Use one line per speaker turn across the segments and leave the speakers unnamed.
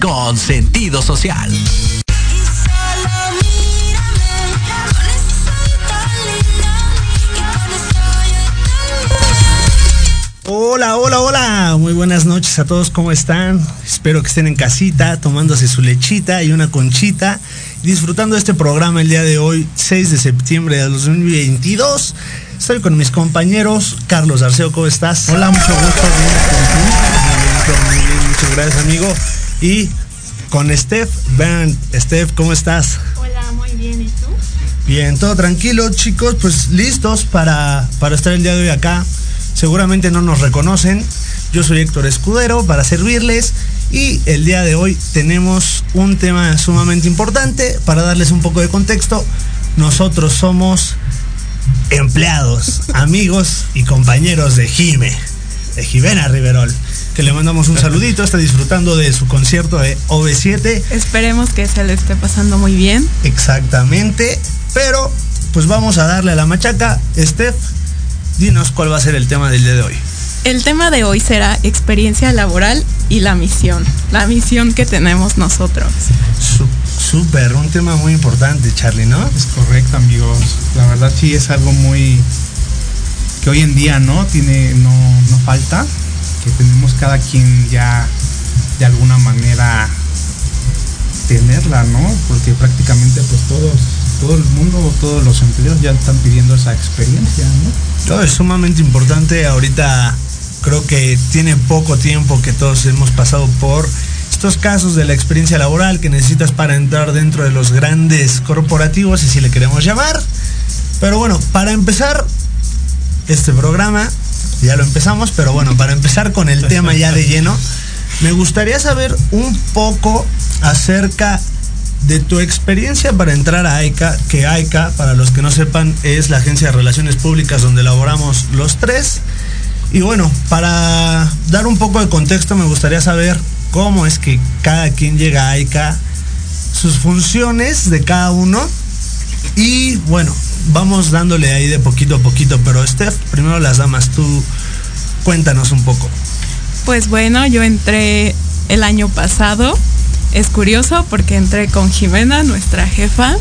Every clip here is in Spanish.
con sentido social.
Hola, hola, hola. Muy buenas noches a todos. ¿Cómo están? Espero que estén en casita, tomándose su lechita y una conchita, disfrutando de este programa el día de hoy, 6 de septiembre de 2022. Estoy con mis compañeros. Carlos Arceo, ¿cómo estás?
Hola, mucho gusto.
Muy bien, muchas gracias, amigo. Y con Steph Bernd. Steph, ¿cómo estás?
Hola, muy bien. ¿Y tú?
Bien, todo tranquilo, chicos. Pues listos para, para estar el día de hoy acá. Seguramente no nos reconocen. Yo soy Héctor Escudero para servirles. Y el día de hoy tenemos un tema sumamente importante para darles un poco de contexto. Nosotros somos empleados, amigos y compañeros de Jime, de Jimena Riverol que le mandamos un saludito, está disfrutando de su concierto de OV7.
Esperemos que se le esté pasando muy bien.
Exactamente, pero pues vamos a darle a la machaca. Steph, dinos cuál va a ser el tema del día de hoy.
El tema de hoy será experiencia laboral y la misión, la misión que tenemos nosotros.
Súper, un tema muy importante, Charlie, ¿no?
Es correcto, amigos. La verdad sí es algo muy que hoy en día no tiene, no, no falta que tenemos cada quien ya de alguna manera tenerla, ¿no? Porque prácticamente pues todos todo el mundo, todos los empleos ya están pidiendo esa experiencia, ¿no?
Todo es sumamente importante. Ahorita creo que tiene poco tiempo que todos hemos pasado por estos casos de la experiencia laboral que necesitas para entrar dentro de los grandes corporativos, y si le queremos llamar. Pero bueno, para empezar este programa, ya lo empezamos, pero bueno, para empezar con el tema ya de lleno, me gustaría saber un poco acerca de tu experiencia para entrar a AICA, que AICA, para los que no sepan, es la agencia de relaciones públicas donde elaboramos los tres. Y bueno, para dar un poco de contexto, me gustaría saber cómo es que cada quien llega a AICA, sus funciones de cada uno. Y bueno, vamos dándole ahí de poquito a poquito, pero Steph, primero las damas, tú cuéntanos un poco.
Pues bueno, yo entré el año pasado. Es curioso porque entré con Jimena, nuestra jefa,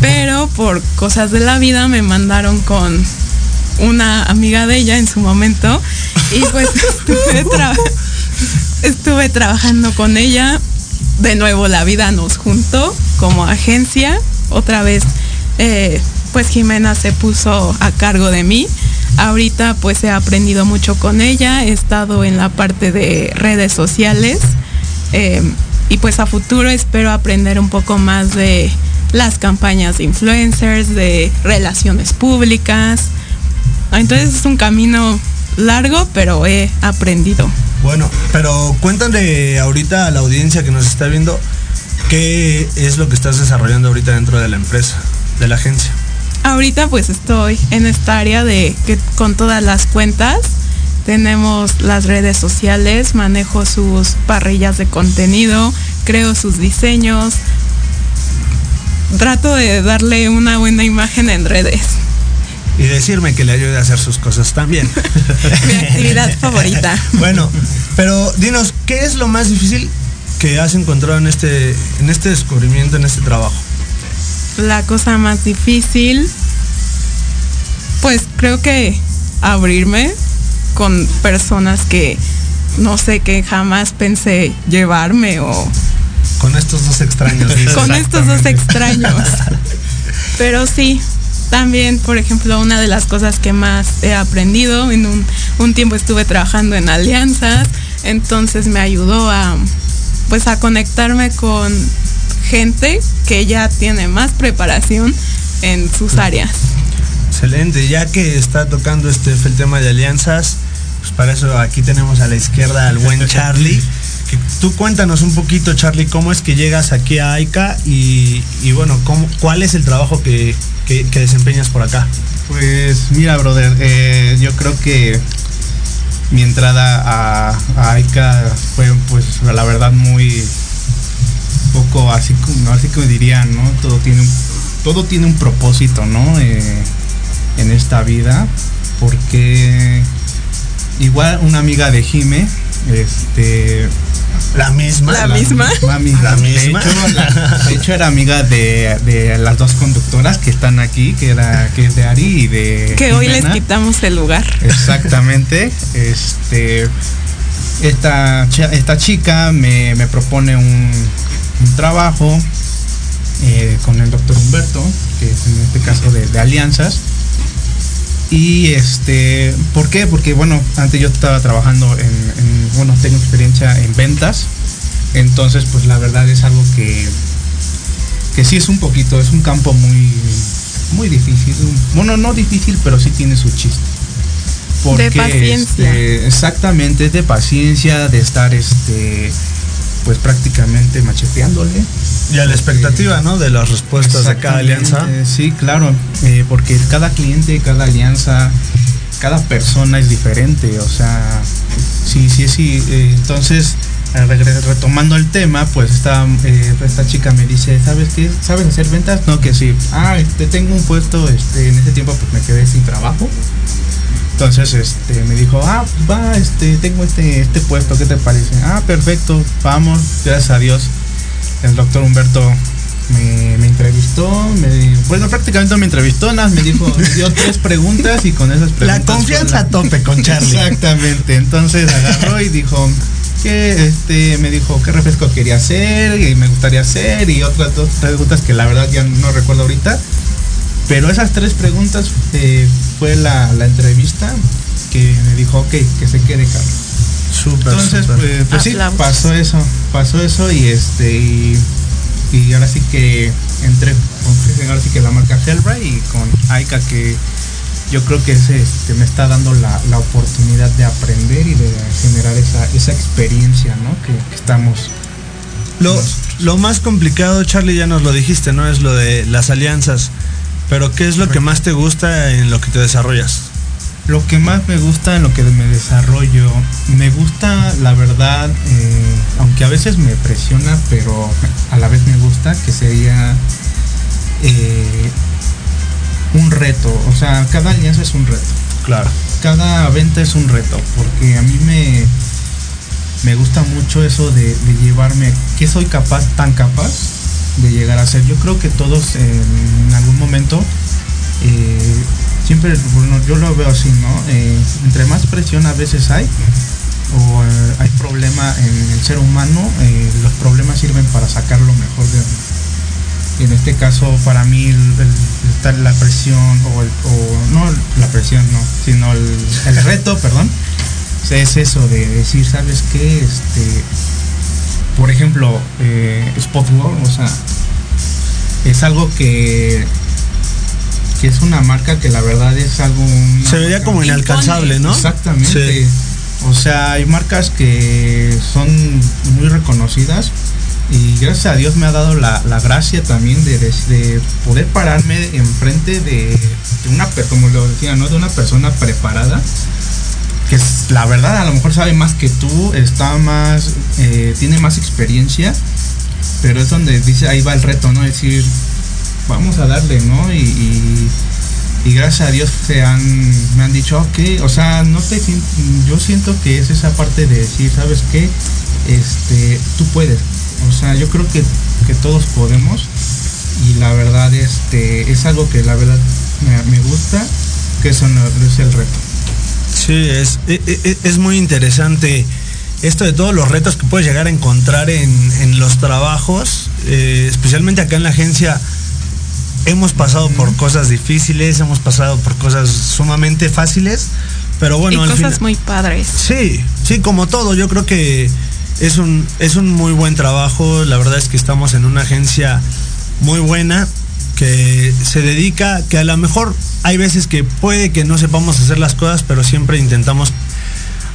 pero por cosas de la vida me mandaron con una amiga de ella en su momento y pues estuve, estuve trabajando con ella. De nuevo la vida nos juntó como agencia. Otra vez eh, pues Jimena se puso a cargo de mí. Ahorita pues he aprendido mucho con ella, he estado en la parte de redes sociales eh, y pues a futuro espero aprender un poco más de las campañas de influencers, de relaciones públicas. Entonces es un camino largo, pero he aprendido.
Bueno, pero cuéntale ahorita a la audiencia que nos está viendo qué es lo que estás desarrollando ahorita dentro de la empresa, de la agencia.
Ahorita pues estoy en esta área de que con todas las cuentas tenemos las redes sociales, manejo sus parrillas de contenido, creo sus diseños, trato de darle una buena imagen en redes.
Y decirme que le ayude a hacer sus cosas también.
Mi actividad favorita.
Bueno, pero dinos, ¿qué es lo más difícil que has encontrado en este, en este descubrimiento, en este trabajo?
La cosa más difícil, pues creo que abrirme con personas que no sé, que jamás pensé llevarme o...
Con estos dos extraños.
con estos dos extraños. Pero sí, también, por ejemplo, una de las cosas que más he aprendido, en un, un tiempo estuve trabajando en alianzas, entonces me ayudó a, pues a conectarme con gente que ya tiene más preparación en sus áreas.
Excelente, ya que está tocando este el tema de alianzas, pues para eso aquí tenemos a la izquierda al buen Charlie. Que tú cuéntanos un poquito, Charlie, cómo es que llegas aquí a AICA y, bueno, cómo, cuál es el trabajo que, desempeñas por acá.
Pues mira, brother, eh, yo creo que mi entrada a, a AICA fue pues la verdad muy poco así como, así como dirían, ¿no? Todo tiene un, todo tiene un propósito, ¿no? Eh, en esta vida, porque igual una amiga de Jime, este,
la misma.
La, misma.
La misma.
De, hecho, era amiga de, las dos conductoras que están aquí, que era que es de Ari y de.
Que hoy les quitamos el lugar.
Exactamente. Este. Esta, esta chica me, me propone un, un trabajo eh, con el doctor Humberto, que es en este caso de, alianzas. Y este, ¿por qué? Porque bueno, antes yo estaba trabajando en, bueno, tengo experiencia en ventas. Entonces, pues la verdad es algo que, que sí es un poquito, es un campo muy, muy difícil. Bueno, no difícil, pero sí tiene su chiste.
de paciencia.
Este, exactamente, de paciencia, de estar este pues prácticamente macheteándole.
Y a la expectativa, ¿no? De las respuestas de cada alianza.
Sí, claro, eh, porque cada cliente, cada alianza, cada persona es diferente, o sea, sí, sí, sí. Eh, entonces, retomando el tema, pues esta, eh, esta chica me dice, ¿sabes qué? ¿Sabes hacer ventas? No, que sí. Ah, este, tengo un puesto, este, en ese tiempo pues me quedé sin trabajo. Entonces este, me dijo, ah, va, este, tengo este, este puesto, ¿qué te parece? Ah, perfecto, vamos, gracias a Dios. El doctor Humberto me, entrevistó, me, bueno, prácticamente me entrevistó, nada, me dijo, me dio tres preguntas y con esas preguntas.
La confianza a tope con Charlie.
Exactamente, entonces agarró y dijo, que este me dijo qué refresco quería hacer y me gustaría hacer y otras dos preguntas que la verdad ya no recuerdo ahorita. Pero esas tres preguntas eh, fue la, la entrevista que me dijo, ok, que se quede Carlos.
Súper,
Entonces, pues, pues sí, pasó eso, pasó eso y este y, y ahora sí que entré con ahora sí que la marca Hellbright y con Aika que yo creo que ese este, me está dando la, la oportunidad de aprender y de generar esa, esa experiencia, ¿no? Que, que estamos.
Lo, lo más complicado, Charlie, ya nos lo dijiste, ¿no? Es lo de las alianzas. Pero ¿qué es lo que más te gusta en lo que te desarrollas?
Lo que más me gusta en lo que me desarrollo, me gusta la verdad, eh, aunque a veces me presiona, pero a la vez me gusta, que sería eh, un reto. O sea, cada alianza es un reto.
Claro.
cada venta es un reto, porque a mí me, me gusta mucho eso de, de llevarme, que soy capaz, tan capaz de llegar a ser. Yo creo que todos en algún momento, eh, siempre, bueno, yo lo veo así, ¿no? Eh, entre más presión a veces hay, o eh, hay problema en el ser humano, eh, los problemas sirven para sacar lo mejor de en este caso para mí estar la presión o, el- o no la presión no sino el, reto perdón es eso de decir sabes qué este por ejemplo eh, Spotworld o sea es algo que que es una marca que la verdad es algo
Se vería
marca-
como inalcanzable, ¿no?
Exactamente.
Sí.
O sea, hay marcas que son muy reconocidas y gracias a Dios me ha dado la, la gracia también de, de- de poder pararme enfrente de, de una, como lo decía, ¿no? De una persona preparada que la verdad a lo mejor sabe más que tú, está más, eh, tiene más experiencia, pero es donde dice, ahí va el reto, ¿no? Decir, vamos a darle, ¿no? Y, y- gracias a Dios se han, me han dicho, ok, o sea, no te yo siento que es esa parte de decir, ¿sabes qué? Este, tú puedes. O sea, yo creo que, que todos podemos. Y la verdad, este, es algo que la verdad me, me gusta, que eso no, es el reto.
Sí, es, e- e- es muy interesante esto de todos los retos que puedes llegar a encontrar en, en los trabajos, eh, especialmente acá en la agencia. Hemos pasado por cosas difíciles, hemos pasado por cosas sumamente fáciles, pero bueno,
y cosas
final-
muy padres.
Sí, sí, como todo, yo creo que es un, es un muy buen trabajo. La verdad es que estamos en una agencia muy buena que se dedica, que a lo mejor hay veces que puede que no sepamos hacer las cosas, pero siempre intentamos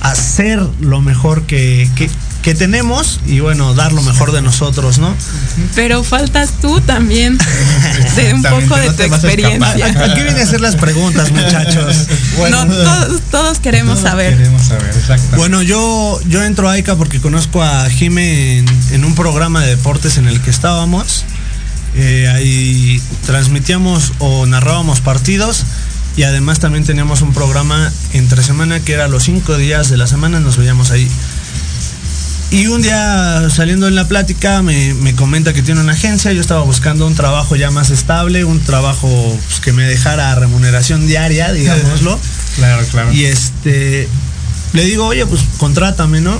hacer lo mejor que, que- que tenemos y bueno, dar lo mejor de nosotros, ¿no?
Pero faltas tú también de un poco de
no
tu experiencia.
Aquí viene a hacer las preguntas, muchachos.
no, todos, todos queremos
Todos
saber.
Queremos saber, exacto.
Bueno, yo, yo entro a AICA porque conozco a Jime en, en un programa de deportes en el que estábamos. Eh, ahí transmitíamos o narrábamos partidos y además también teníamos un programa entre semana que era los cinco días de la semana, nos veíamos ahí. Y un día saliendo en la plática me, me comenta que tiene una agencia, yo estaba buscando un trabajo ya más estable, un trabajo pues, que me dejara remuneración diaria, digámoslo.
claro, claro.
Y este, le digo, oye, pues contrátame, ¿no?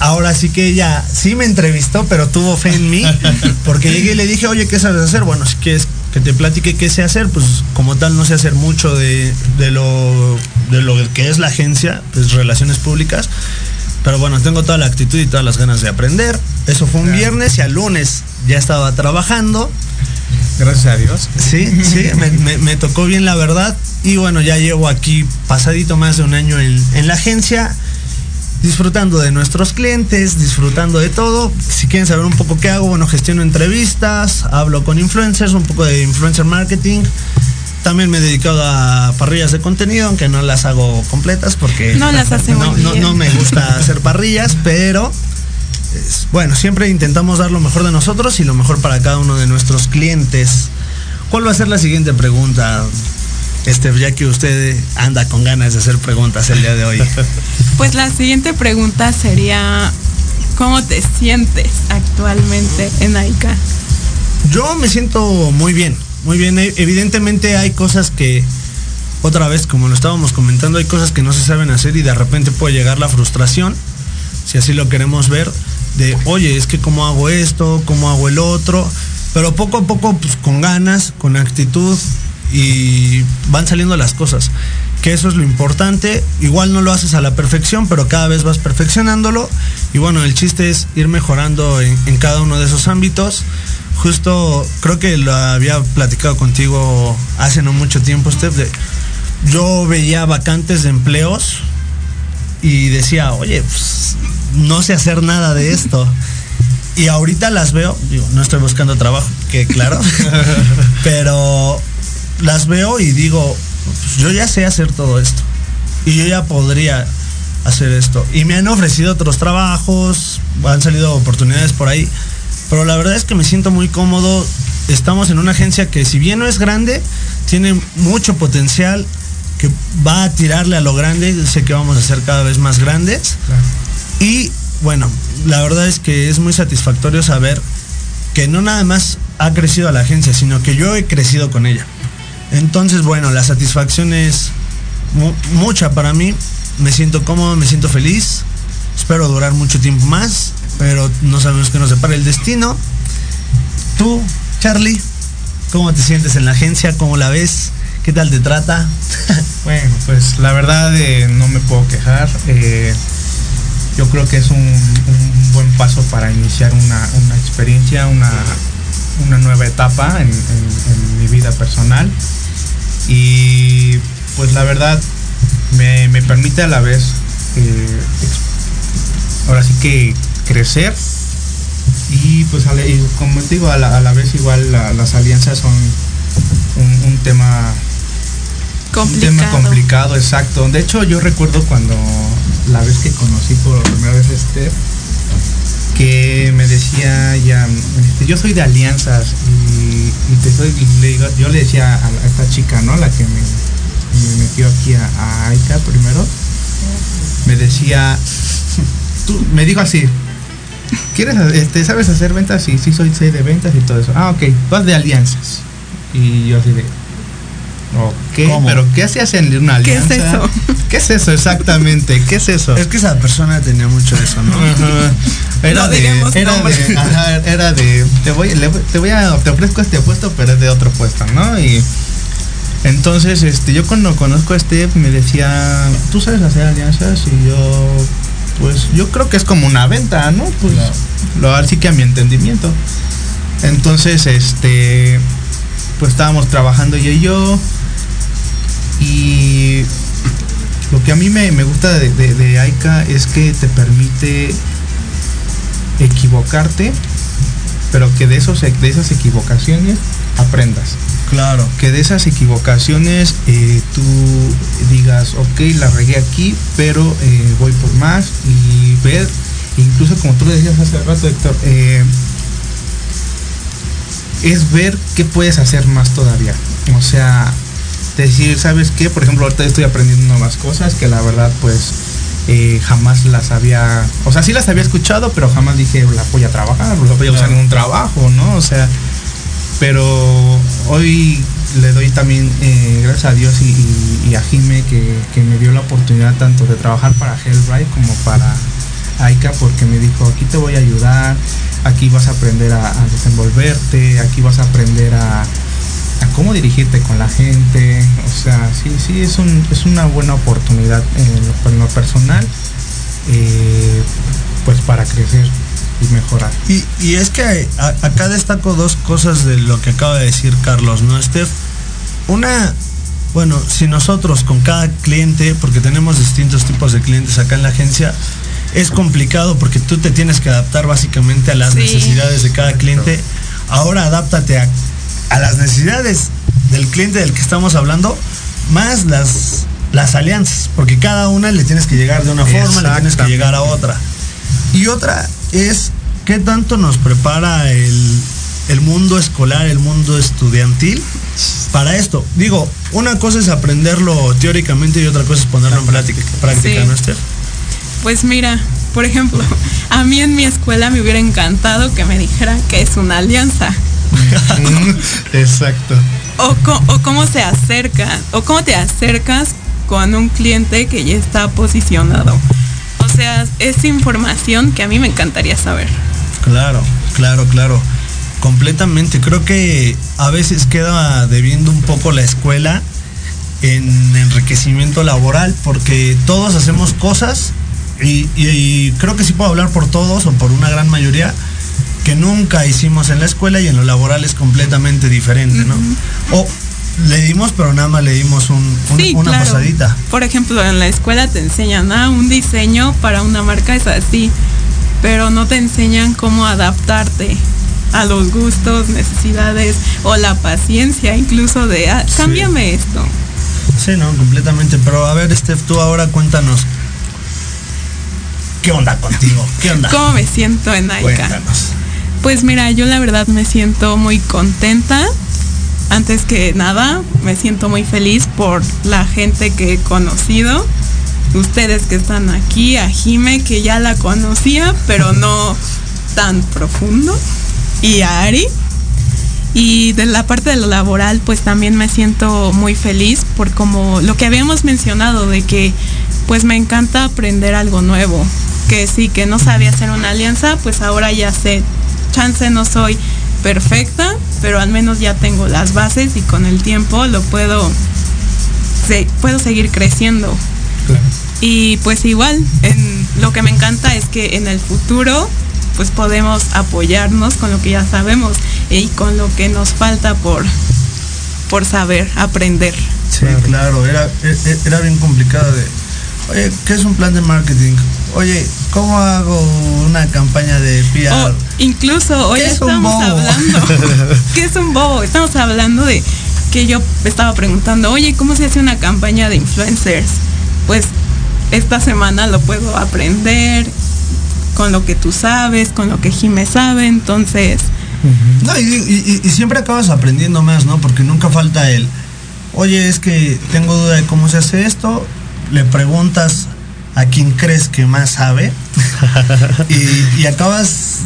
Ahora sí que ella sí me entrevistó, pero tuvo fe en mí, porque llegué y le dije, oye, ¿qué sabes hacer? Bueno, si quieres que te platique qué sé hacer, pues como tal no sé hacer mucho de, de lo, de lo que es la agencia, pues relaciones públicas, pero bueno, tengo toda la actitud y todas las ganas de aprender. Eso fue un
Claro.
viernes y al lunes ya estaba trabajando.
Gracias a Dios.
Sí, sí, me, me- me tocó bien la verdad. Y bueno, ya llevo aquí pasadito más de un año en, en la agencia, disfrutando de nuestros clientes, disfrutando de todo. Si quieren saber un poco qué hago, bueno, gestiono entrevistas, hablo con influencers, un poco de influencer marketing. También me he dedicado a parrillas de contenido, aunque no las hago completas porque
No las hace muy
no, no-
bien.
no me gusta hacer parrillas, pero es- bueno, siempre intentamos dar lo mejor de nosotros y lo mejor para cada uno de nuestros clientes. ¿Cuál va a ser la siguiente pregunta? Este, ya que usted anda con ganas de hacer preguntas el día de hoy.
Pues la siguiente pregunta sería, ¿cómo te sientes actualmente en AICA?
Yo me siento muy bien, muy bien. E- Evidentemente hay cosas que, otra vez, como lo estábamos comentando, hay cosas que no se saben hacer y de repente puede llegar la frustración. si así lo queremos ver, de, oye, es que cómo hago esto, cómo hago el otro, pero poco a poco, pues con ganas, con actitud y van saliendo las cosas. Que eso es lo importante. Igual no lo haces a la perfección, pero cada vez vas perfeccionándolo. Y bueno, el chiste es ir mejorando en, en cada uno de esos ámbitos. Justo creo que lo había platicado contigo hace no mucho tiempo, Steph, de, yo veía vacantes de empleos y decía, oye, pues, no sé hacer nada de esto. Y ahorita las veo, digo, no estoy buscando trabajo, que claro, pero las veo y digo, pues, yo ya sé hacer todo esto. Y yo ya podría hacer esto. Y me han ofrecido otros trabajos, han salido oportunidades por ahí. Pero la verdad es que me siento muy cómodo. Estamos en una agencia que si bien no es grande, tiene mucho potencial, que va a tirarle a lo grande. Sé que vamos a ser cada vez más grandes.
Claro.
Y bueno, la verdad es que es muy satisfactorio saber que no nada más ha crecido la agencia, sino que yo he crecido con ella. Entonces, bueno, la satisfacción es mu mucha para mí. Me siento cómodo, me siento feliz. Espero durar mucho tiempo más, pero no sabemos qué nos depara el destino. Tú, Charlie, ¿cómo te sientes en la agencia? ¿Cómo la ves? ¿Qué tal te trata?
Bueno, pues la verdad eh, no me puedo quejar. Eh, yo creo que es un, un, buen paso para iniciar una, una experiencia, una, una, nueva etapa en, en, en, mi vida personal. Y pues la verdad me, me permite a la vez, eh, ahora sí que crecer. Y pues como te digo, a la, a la vez igual la, las alianzas son un, un tema
complicado.
Un tema complicado, exacto. De hecho, yo recuerdo cuando la vez que conocí por primera vez a que me decía ya, este, yo soy de alianzas y, y te soy, y le digo, yo le decía a, a, esta chica, ¿no? La que me, me metió aquí a, a Aika primero, me decía, tú, me dijo así, ¿quieres, este, sabes hacer ventas? Sí, sí, soy, soy de ventas y todo eso. Ah, ok, vas de alianzas. Y yo así de, Ok, ¿Cómo? pero ¿qué se hace en una alianza?
¿Qué es eso?
¿Qué es eso exactamente? ¿Qué es eso?
Es que esa persona tenía mucho eso, ¿no?
Era,
no
de, era de, ajá, era de, te voy, le, te voy a, te ofrezco este puesto, pero es de otro puesto, ¿no? Y entonces, este, yo cuando conozco a este me decía, ¿tú sabes hacer alianzas? Y yo, pues, yo creo que es como una venta, ¿no? Pues, claro. lo así que a mi entendimiento. Entonces, este, pues estábamos trabajando yo y yo y lo que a mí me, me gusta de, de, de, Aika es que te permite equivocarte, pero que de, esos, de esas equivocaciones aprendas.
Claro.
Que de esas equivocaciones eh, tú digas, ok, la regué aquí, pero eh, voy por más y ver, incluso como tú le decías hace rato, Héctor, eh, es ver qué puedes hacer más todavía. O sea, decir, ¿sabes qué? Por ejemplo, ahorita estoy aprendiendo nuevas cosas que la verdad pues eh, jamás las había, o sea, sí las había escuchado, pero jamás dije, la voy a trabajar, la voy a usar en un trabajo, ¿no? O sea, pero hoy le doy también eh, gracias a Dios y a Jime que, que, me dio la oportunidad tanto de trabajar para Hellbright como para Aika porque me dijo, aquí te voy a ayudar, aquí vas a aprender a, a desenvolverte, aquí vas a aprender a, a cómo dirigirte con la gente. O sea, sí, sí, es, un, es una buena oportunidad en lo, en lo personal, eh, pues para crecer y mejorar.
Y, y es que a, acá destaco dos cosas de lo que acaba de decir Carlos, ¿no, Steph? Una, bueno, si nosotros con cada cliente, porque tenemos distintos tipos de clientes acá en la agencia, es complicado porque tú te tienes que adaptar básicamente a las sí. necesidades de cada cliente. Ahora adáptate a a las necesidades del cliente del que estamos hablando, más las, las alianzas, porque cada una le tienes que llegar de una forma, le tienes que llegar a otra. Y otra es qué tanto nos prepara el, el mundo escolar, el mundo estudiantil para esto. Digo, una cosa es aprenderlo teóricamente y otra cosa es ponerlo en práctica, práctica sí. ¿no, Esther?
Pues mira, por ejemplo, a mí en mi escuela me hubiera encantado que me dijera que es una alianza.
Exacto.
O, o, cómo se acerca, o cómo te acercas con un cliente que ya está posicionado. O sea, es información que a mí me encantaría saber.
Claro, claro, claro. Completamente. Creo que a veces queda debiendo un poco la escuela en enriquecimiento laboral porque todos hacemos cosas y, y creo que sí puedo hablar por todos o por una gran mayoría que nunca hicimos en la escuela y en lo laboral es completamente diferente, ¿no? O le dimos, pero nada más le dimos un, un-
Sí,
una
claro.
pasadita.
Por ejemplo, en la escuela te enseñan, ah, un diseño para una marca es así, pero no te enseñan cómo adaptarte a los gustos, necesidades o la paciencia incluso de, ah, cámbiame esto.
Sí, no, completamente. Pero a ver, Steph, tú ahora cuéntanos. ¿Qué onda contigo? ¿Qué onda?
¿Cómo me siento en Aika?
Cuéntanos.
Pues mira, yo la verdad me siento muy contenta. Antes que nada, me siento muy feliz por la gente que he conocido. Ustedes que están aquí, a Jime, que ya la conocía, pero no tan profundo. Y a Ari. Y de la parte de lo laboral, pues también me siento muy feliz por como lo que habíamos mencionado de que pues me encanta aprender algo nuevo. Que sí, que no sabía hacer una alianza, pues ahora ya sé. Chance no soy perfecta, pero al menos ya tengo las bases y con el tiempo lo puedo, se- puedo seguir creciendo. Y pues igual, en, lo que me encanta es que en el futuro pues podemos apoyarnos con lo que ya sabemos y con lo que nos falta por, por saber, aprender.
Sí, claro, era, e- era bien complicado de, oye, ¿qué es un plan de marketing? Oye, ¿cómo hago una campaña de PR?
O incluso hoy
¿Qué es un
estamos hablando. ¿Qué es un bobo? Estamos hablando de que yo estaba preguntando, oye, ¿cómo se hace una campaña de influencers? Pues esta semana lo puedo aprender con lo que tú sabes, con lo que Jime sabe, entonces
No, y- y siempre acabas aprendiendo más, ¿no? Porque nunca falta el, oye, es que tengo duda de cómo se hace esto, le preguntas a quien crees que más sabe y, y acabas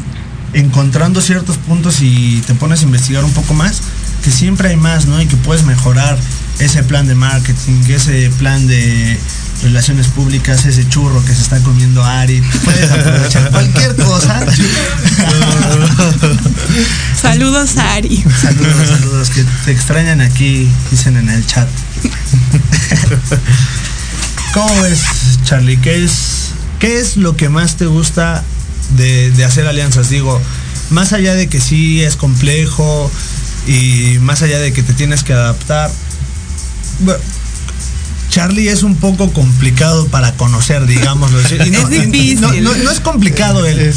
encontrando ciertos puntos y te pones a investigar un poco más, que siempre hay más, ¿no? Y que puedes mejorar ese plan de marketing, ese plan de relaciones públicas, ese churro que se está comiendo Ari, puedes aprovechar cualquier cosa.
saludos a Ari.
Saludos, saludos, que te extrañan aquí, dicen en el chat. ¿Cómo ves, Charlie? ¿Qué es, qué es lo que más te gusta de, de hacer alianzas? Digo, más allá de que sí es complejo y más allá de que te tienes que adaptar, bueno, Charlie es un poco complicado para conocer, digámoslo. Y
Es difícil.
No, no- no es complicado él,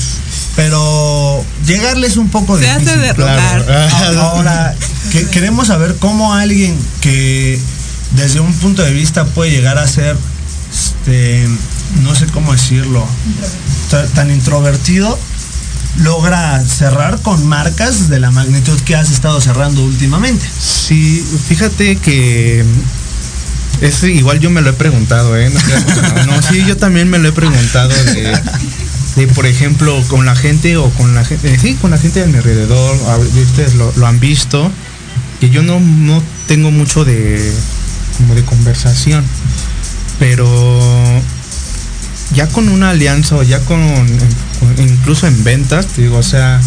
pero llegarle es un poco
Se
difícil.
hace de rogar.
Ahora, que- queremos saber cómo alguien que desde un punto de vista puede llegar a ser, este, no sé cómo decirlo, ta- tan introvertido, logra cerrar con marcas de la magnitud que has estado cerrando últimamente.
Sí, fíjate que es igual yo me lo he preguntado, ¿eh? No, no, no, sí, yo también me lo he preguntado de, de, por ejemplo, con la gente o con la gente, eh, sí, con la gente de mi alrededor, ustedes lo, lo han visto, que yo no, no tengo mucho de, como de conversación, pero ya con una alianza o ya con, incluso en ventas, te digo, o sea,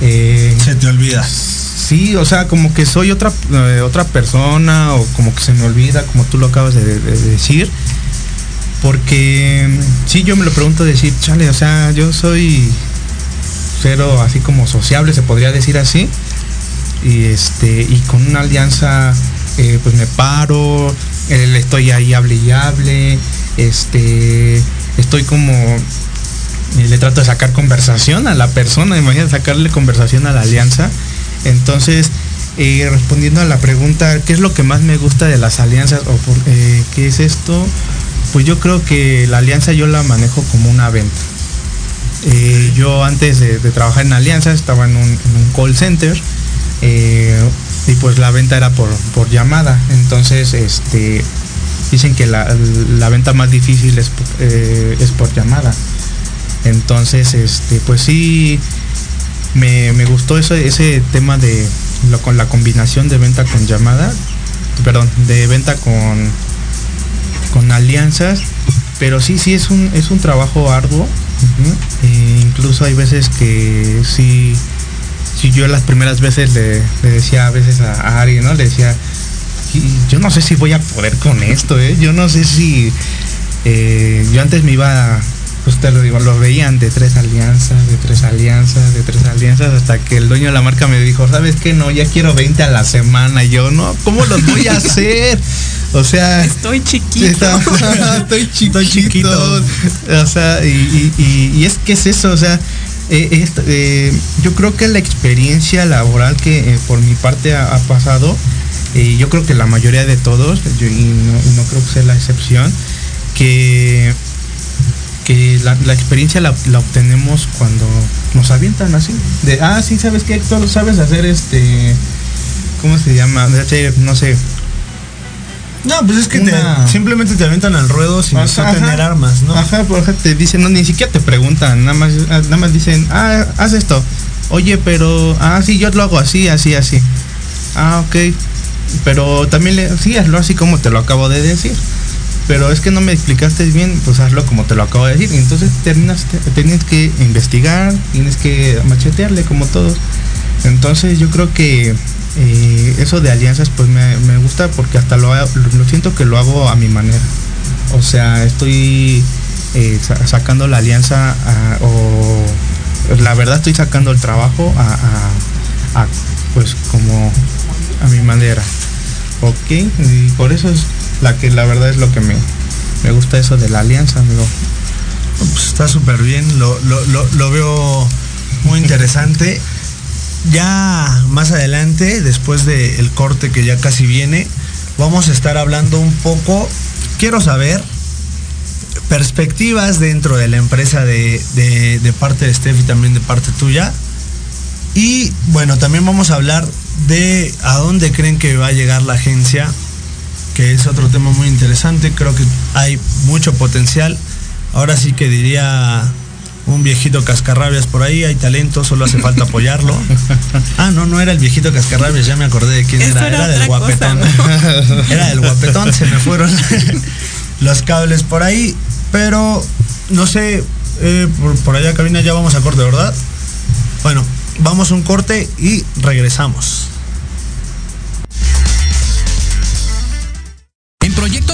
eh,
Se te olvida.
Sí, o sea, como que soy otra, eh, otra persona o como que se me olvida, como tú lo acabas de, de- de decir. Porque sí, yo me lo pregunto decir, chale, o sea, yo soy cero así como sociable, se podría decir así. Y este, y con una alianza, eh, pues me paro, eh, le estoy ahí hable y hable, este, estoy como y le trato de sacar conversación a la persona, imagínate sacarle conversación a la alianza. Entonces, eh, respondiendo a la pregunta, ¿qué es lo que más me gusta de las alianzas o por, eh, qué es esto? Pues yo creo que la alianza yo la manejo como una venta. Eh, yo antes de, trabajar en alianzas estaba en un, call center eh, y pues la venta era por, por llamada. Entonces, este, dicen que la, la venta más difícil es, eh, es por llamada. Entonces, este, pues sí, me, me gustó eso, ese tema de lo, con la combinación de venta con llamada, perdón, de venta con, con alianzas, pero sí, sí es un, es un trabajo arduo. Eh, incluso hay veces que sí, sí yo las primeras veces le, decía a veces a, Ari, ¿no? Le decía, yo no sé si voy a poder con esto, ¿eh? Yo no sé si... Eh, yo antes me iba pues te lo digo, lo veían de tres alianzas, de tres alianzas, de tres alianzas, hasta que el dueño de la marca me dijo, ¿sabes qué? No, ya quiero 20 a la semana. Y yo, no, ¿cómo los voy a hacer? O sea...
Estoy chiquito.
estoy chiquito. Estoy chiquito. O sea, y, es que es eso, o sea... Eh, eh, yo creo que la experiencia laboral que eh, por mi parte ha, pasado, y yo creo que la mayoría de todos, y, no, creo que sea la excepción, que que la, experiencia la, obtenemos cuando nos avientan así. De, ah, sí, ¿sabes qué, Héctor? ¿Sabes hacer este... ¿Cómo se llama? no sé.
No, pues es que simplemente te avientan al ruedo sin tener armas, ¿no?
Ajá, por ejemplo, te dicen, no, ni siquiera te preguntan, nada más, nada más dicen, ah, haz esto. Oye, pero, ah, sí, yo lo hago así, así, así. Ah, ok. Pero también le, sí, hazlo así como te lo acabo de decir pero es que no me explicaste bien, pues hazlo como te lo acabo de decir. Entonces terminas, tienes que investigar, tienes que machetearle como todos. Entonces yo creo que eh, eso de alianzas pues me, gusta porque hasta lo, lo, siento que lo hago a mi manera. O sea, estoy eh, sacando la alianza o la verdad estoy sacando el trabajo a, pues como a mi manera. Ok, y por eso es la que la verdad es lo que me, me gusta eso de la alianza, amigo.
Pues está súper bien, lo, lo, veo muy interesante. Ya más adelante, después del corte que ya casi viene, vamos a estar hablando un poco, quiero saber, perspectivas dentro de la empresa de, de, de parte de Steph y también de parte tuya. Y bueno, también vamos a hablar de a dónde creen que va a llegar la agencia que es otro tema muy interesante. Creo que hay mucho potencial. Ahora sí que diría un viejito cascarrabias por ahí, hay talento, solo hace falta apoyarlo. Ah, no, no era el viejito cascarrabias, ya me acordé de quién era, era, del guapetón. Era del guapetón, se me fueron los cables por ahí, pero no sé, eh, por, por allá cabina ya vamos a corte, ¿verdad? Bueno, vamos a un corte y regresamos.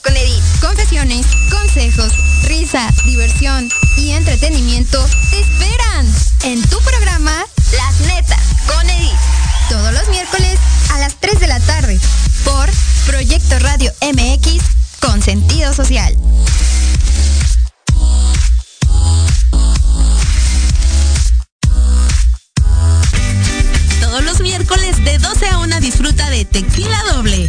Con Edith. Confesiones, consejos, risa, diversión y entretenimiento te esperan en tu programa Las Netas con Edith. Todos los miércoles a las 3 de la tarde por Proyecto Radio MX con sentido social. Todos los miércoles de 12 a 1 disfruta de Tequila Doble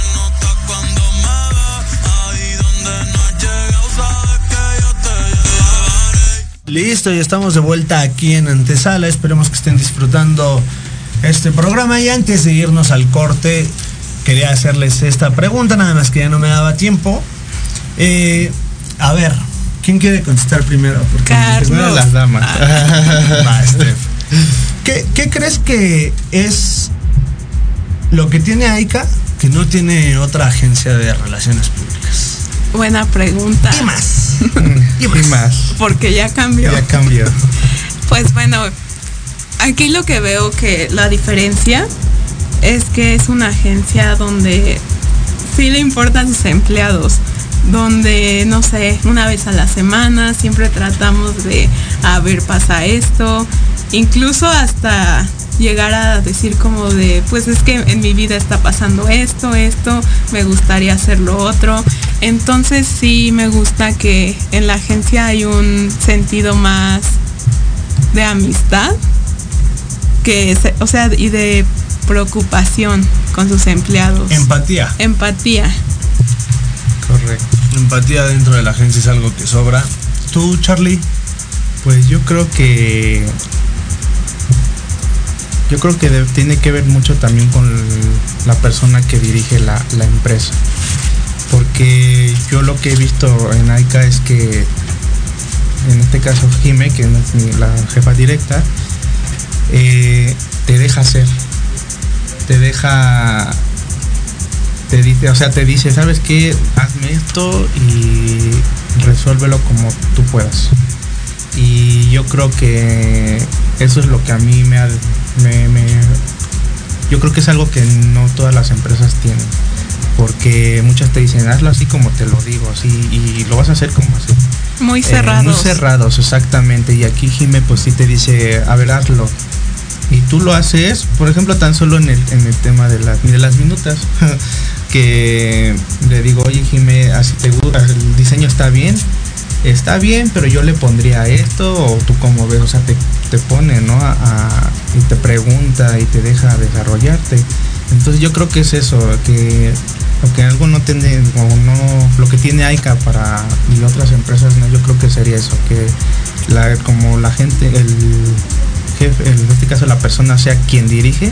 Listo, y estamos de vuelta aquí en Antesala. Esperemos que estén disfrutando este programa. Y antes de irnos al corte, quería hacerles esta pregunta, nada más que ya no me daba tiempo. Eh, a ver, ¿quién quiere contestar primero?
Porque Carlos.
las damas.
Ah, ¿Qué, ¿Qué crees que es lo que tiene AICA que no tiene otra agencia de relaciones públicas?
Buena pregunta.
¿Qué más?
¿Qué más?
Porque ya cambió.
Ya cambió.
Pues bueno, aquí lo que veo que la diferencia es que es una agencia donde sí le importan sus empleados, donde, no sé, una vez a la semana siempre tratamos de, a ver, pasa esto, incluso hasta llegar a decir como de, pues es que en mi vida está pasando esto, esto, me gustaría hacer lo otro. Entonces sí me gusta que en la agencia hay un sentido más de amistad, que, o sea, y de preocupación con sus empleados.
Empatía.
Empatía.
Correcto.
Empatía dentro de la agencia es algo que sobra. ¿Tú, Charlie?
Pues yo creo que yo creo que tiene que ver mucho también con la persona que dirige la, empresa. Porque yo lo que he visto en AICA es que, en este caso Jime, que es la jefa directa, eh, te deja hacer. Te deja. Te dice, o sea, te dice, ¿sabes qué? Hazme esto y resuélvelo como tú puedas. Y yo creo que eso es lo que a mí me ha me, yo creo que es algo que no todas las empresas tienen. Porque muchas te dicen, hazlo así como te lo digo, así, y lo vas a hacer como así.
Muy eh, cerrados.
muy cerrados, exactamente. Y aquí Jime pues sí te dice, a ver, hazlo. Y tú lo haces, por ejemplo, tan solo en el, en el tema de las, de las minutas, que le digo, oye Jime, así te gusta, el diseño está bien, está bien, pero yo le pondría esto, o tú como ves, o sea, te, pone, ¿no? y te pregunta y te deja desarrollarte. Entonces yo creo que es eso, que lo que algo no tiene, o no, lo que tiene AICA para y otras empresas, no, yo creo que sería eso, que la, como la gente, el jefe, en este caso la persona sea quien dirige,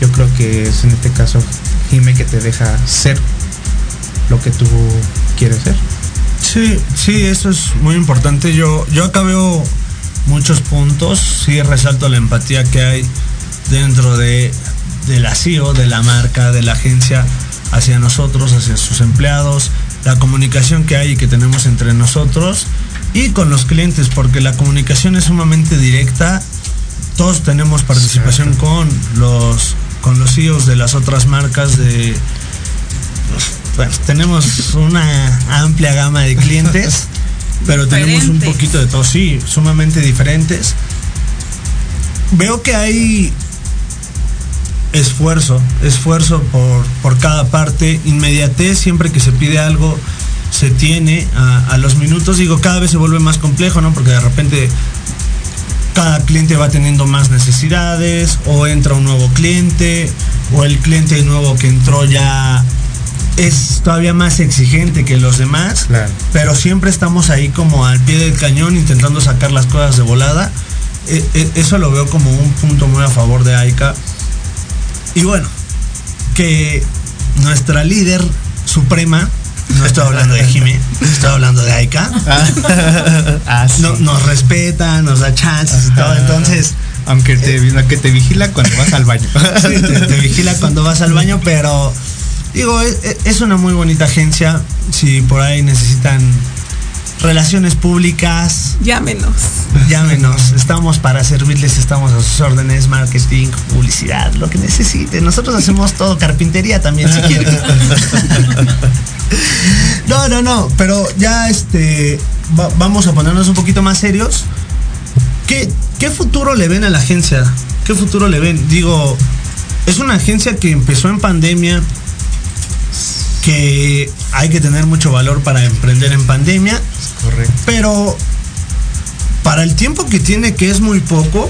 yo creo que es en este caso Jime que te deja ser lo que tú quieres ser.
Sí, sí, eso es muy importante. Yo, yo acá veo muchos puntos. Sí, resalto la empatía que hay dentro de, la CEO, de la marca, de la agencia, hacia nosotros, hacia sus empleados, la comunicación que hay y que tenemos entre nosotros y con los clientes, porque la comunicación es sumamente directa. Todos tenemos participación con los con los CEOs de las otras marcas de bueno, tenemos una amplia gama de clientes, pero tenemos un poquito de todo, sí, sumamente diferentes. Veo que hay esfuerzo, esfuerzo por, cada parte, inmediatez, siempre que se pide algo se tiene a, a, los minutos, digo, cada vez se vuelve más complejo, ¿no? Porque de repente cada cliente va teniendo más necesidades, o entra un nuevo cliente, o el cliente nuevo que entró ya es todavía más exigente que los demás, pero siempre estamos ahí como al pie del cañón intentando sacar las cosas de volada. E, e, eso lo veo como un punto muy a favor de AICA. Y bueno, que nuestra líder suprema, no estoy hablando de Jimmy, estoy hablando de Aika. Ah, nos respeta, nos da chances y todo. Entonces.
Aunque te, que te vigila cuando vas al baño.
te, vigila cuando vas al baño, pero Digo, es, una muy bonita agencia. Si por ahí necesitan relaciones públicas.
Llámenos.
Llámenos. Estamos para servirles, estamos a sus órdenes, marketing, publicidad, lo que necesiten. Nosotros hacemos todo, carpintería también si quieren. No, no, no, pero ya este vamos a ponernos un poquito más serios. ¿Qué, ¿Qué futuro le ven a la agencia? ¿Qué futuro le ven? Digo, es una agencia que empezó en pandemia, que hay que tener mucho valor para emprender en pandemia.
Correcto.
Pero para el tiempo que tiene, que es muy poco,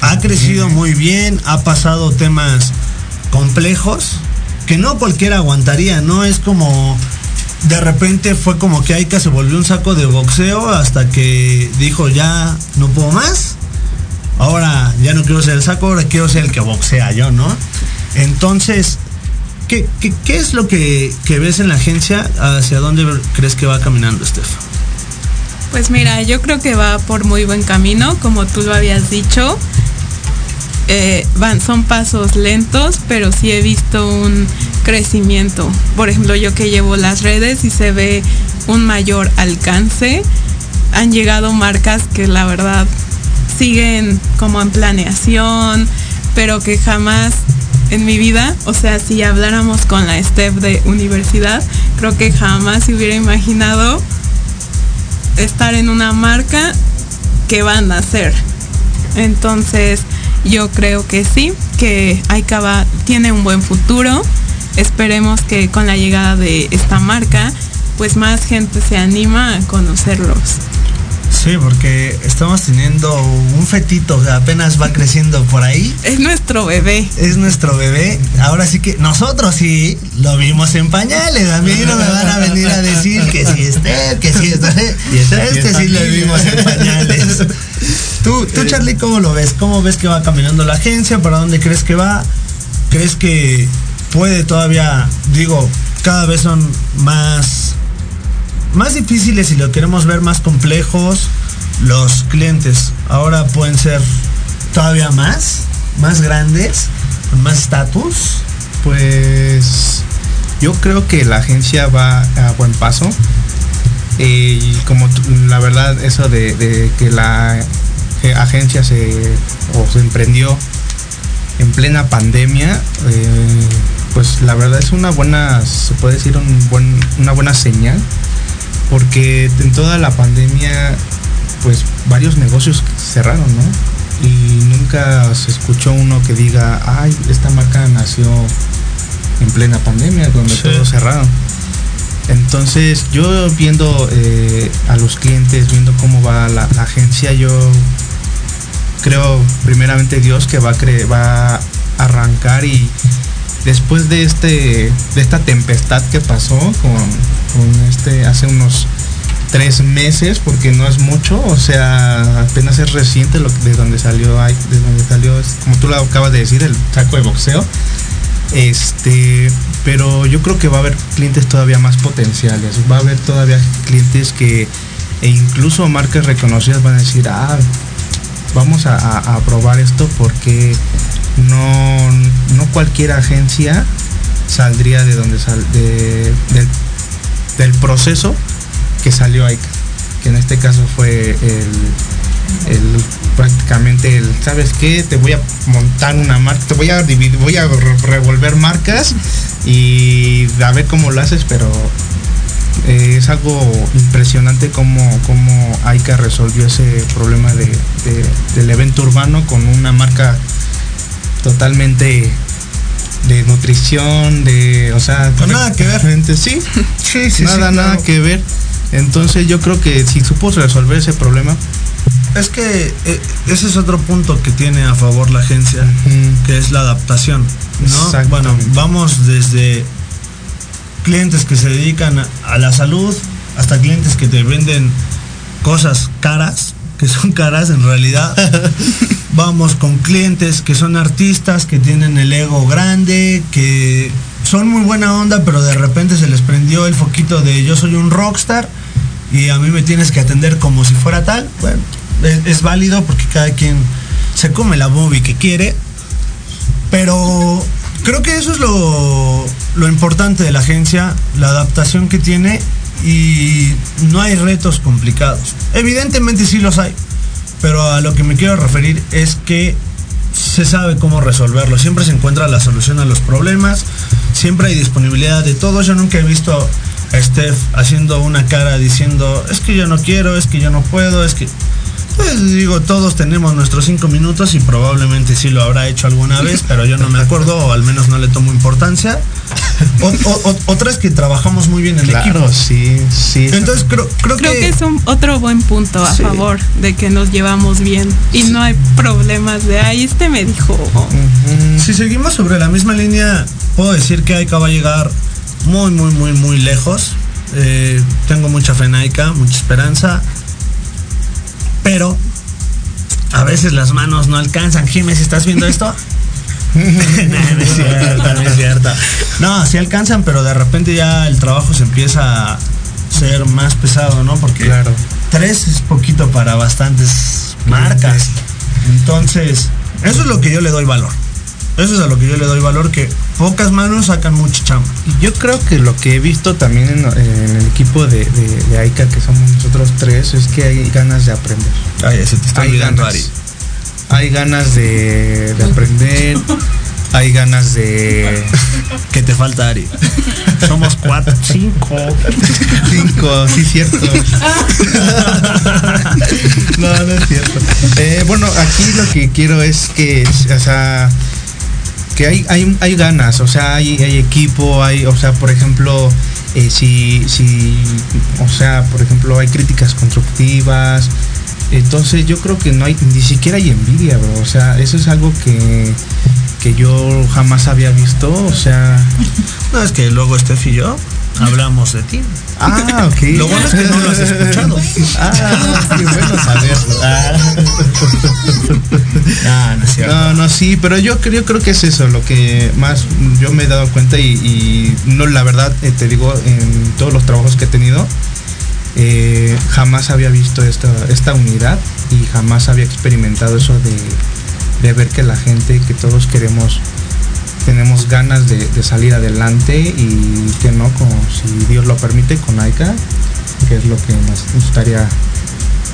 ha crecido muy bien, ha pasado temas complejos que no cualquiera aguantaría, no es como de repente fue como que Aika se volvió un saco de boxeo hasta que dijo ya no puedo más. Ahora ya no quiero ser el saco, ahora quiero ser el que boxea yo, ¿no? Entonces, ¿Qué, es lo que, ves en la agencia? ¿Hacia dónde crees que va caminando, Steph?
Pues mira, yo creo que va por muy buen camino, como tú lo habías dicho. eh, van, son pasos lentos, pero sí he visto un crecimiento. Por ejemplo, yo que llevo las redes y se ve un mayor alcance. Han llegado marcas que la verdad siguen como en planeación, pero que jamás en mi vida, o sea, si habláramos con la STEP de universidad, creo que jamás hubiera imaginado estar en una marca que van a hacer. Entonces, yo creo que sí, que Aikaba tiene un buen futuro. Esperemos que con la llegada de esta marca, pues más gente se anima a conocerlos.
Sí, porque estamos teniendo un fetito que apenas va creciendo por ahí.
Es nuestro bebé.
Es nuestro bebé. Ahora sí que nosotros sí lo vimos en pañales. A mí no me van a venir a decir que sí este, que sí este. Este sí lo vimos en pañales. Tú, tú, Charlie, ¿cómo lo ves? ¿Cómo ves que va caminando la agencia? ¿Para dónde crees que va? ¿Crees que puede todavía, digo, cada vez son más más difíciles y lo queremos ver más complejos, los clientes ahora pueden ser todavía más, más grandes, con más estatus.
Pues yo creo que la agencia va a buen paso. Eh, y como la verdad, eso de, que la agencia se, emprendió en plena pandemia, eh, pues la verdad es una buena, se puede decir un buen, una buena señal porque en toda la pandemia pues varios negocios cerraron, ¿no? Y nunca se escuchó uno que diga, ay, esta marca nació en plena pandemia, donde todos cerraron. Entonces yo viendo eh, a los clientes, viendo cómo va la, agencia, yo creo primeramente Dios que va a, va a arrancar y después de este de esta tempestad que pasó con, este hace unos tres meses porque no es mucho o sea apenas es reciente de donde salió de donde salió como tú lo acabas de decir el saco de boxeo. Este pero yo creo que va a haber clientes todavía más potenciales va a haber todavía clientes que e incluso marcas reconocidas van a decir ah vamos a probar esto porque no, no cualquier agencia saldría de donde sal, del, proceso que salió AICA, que en este caso fue el, prácticamente el, ¿sabes qué? Te voy a montar una marca, te voy a dividir, voy a revolver marcas y a ver cómo lo haces, pero eh, es algo impresionante cómo, cómo AICA resolvió ese problema del evento urbano con una marca totalmente de nutrición, de, o sea,
con nada que ver.
Sí, sí, sí, nada, nada que ver. Entonces yo creo que si supo resolver ese problema.
Es que eh, ese es otro punto que tiene a favor la agencia, que es la adaptación. ¿no? Bueno, vamos desde clientes que se dedican a la salud hasta clientes que te venden cosas caras, que son caras en realidad. vamos con clientes que son artistas, que tienen el ego grande, que son muy buena onda, pero de repente se les prendió el foquito de yo soy un rockstar y a mí me tienes que atender como si fuera tal. Bueno, es, válido porque cada quien se come la movie que quiere, pero creo que eso es lo, lo importante de la agencia, la adaptación que tiene y no hay retos complicados. Evidentemente sí los hay pero a lo que me quiero referir es que se sabe cómo resolverlo. Siempre se encuentra la solución a los problemas. Siempre hay disponibilidad de todo. Yo nunca he visto a Steph haciendo una cara diciendo, es que yo no quiero, es que yo no puedo, es que... Pues digo, todos tenemos nuestros cinco minutos y probablemente sí lo habrá hecho alguna vez, pero yo no me acuerdo o al menos no le tomo importancia. otra es que trabajamos muy bien en el equipo.
Sí, sí.
Entonces creo, creo,
que, es un otro buen punto a favor de que nos llevamos bien y no hay problemas de, ay, este me dijo.
Si seguimos sobre la misma línea, puedo decir que Aika va a llegar muy, muy, muy, muy lejos. Eh, tengo mucha fe en Aika, mucha esperanza pero a veces las manos no alcanzan. Jiménez, ¿estás viendo esto? no, es cierto, no es cierto. No, sí alcanzan, pero de repente ya el trabajo se empieza a ser más pesado, ¿no? Porque
claro.
tres es poquito para bastantes marcas. Entonces, eso es lo que yo le doy valor. Eso es a lo que yo le doy valor, que pocas manos sacan mucha chamba.
Yo creo que lo que he visto también en, en el equipo de, de, de, AICA, que somos nosotros tres, es que hay ganas de aprender.
Ay, se te está
hay
olvidando,
ganas,
Ari.
Hay ganas de, de aprender, hay ganas de...
Que te falta, Ari. Somos cuatro, cinco.
Cinco, sí, cierto. no, no es cierto. Eh, bueno, aquí lo que quiero es que, o sea, que hay, hay, hay ganas, o sea, hay, hay equipo, hay, o sea, por ejemplo, eh, si, si, o sea, por ejemplo, hay críticas constructivas. Entonces yo creo que no hay, ni siquiera hay envidia, bro. O sea, eso es algo que, que yo jamás había visto. O sea.
No, es que luego Steph y yo hablamos de ti.
Ah, ok.
Lo bueno es que no lo has escuchado.
Ah, qué bueno saberlo. Ah.
No, no es cierto.
No, no, sí, pero yo creo, creo que es eso lo que más yo me he dado cuenta y, y no, la verdad, eh, te digo, en todos los trabajos que he tenido, eh, jamás había visto esta, esta unidad y jamás había experimentado eso de, de ver que la gente, que todos queremos, tenemos ganas de, de, salir adelante y que no, como si Dios lo permite, con AICA, que es lo que nos gustaría,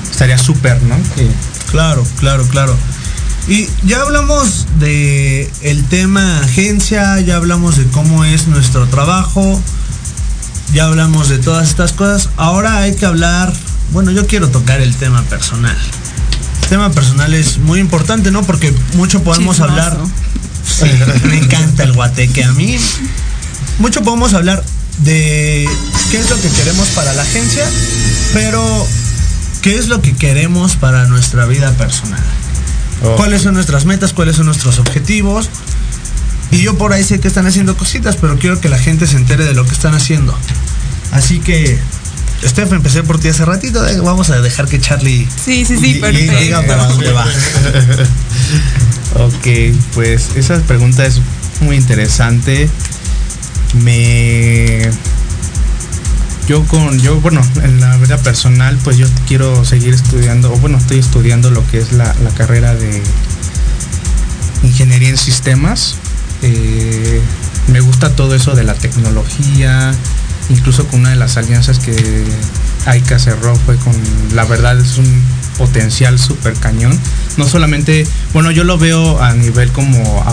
estaría súper, ¿no? Que,
Claro, claro, claro. Y ya hablamos de el tema agencia, ya hablamos de cómo es nuestro trabajo, ya hablamos de todas estas cosas. Ahora hay que hablar, bueno, yo quiero tocar el tema personal. El tema personal es muy importante, ¿no? Porque mucho podemos
Chismoso.
hablar. Sí, me encanta el guateque a mí. Mucho podemos hablar de qué es lo que queremos para la agencia, pero qué es lo que queremos para nuestra vida personal.
Oh.
¿Cuáles son nuestras metas? ¿Cuáles son nuestros objetivos? Y yo por ahí sé que están haciendo cositas, pero quiero que la gente se entere de lo que están haciendo. Así que, Steph, empecé por ti hace ratito. eh, Vamos a dejar que Charlie
Sí, sí, sí,
y- diga para dónde va.
Ok, pues esa pregunta es muy interesante. Me yo con yo bueno en la vida personal pues yo quiero seguir estudiando o bueno estoy estudiando lo que es la, carrera de ingeniería en sistemas Eh, me gusta todo eso de la tecnología incluso con una de las alianzas que AICA cerró fue con la verdad es un potencial súper cañón no solamente bueno yo lo veo a nivel como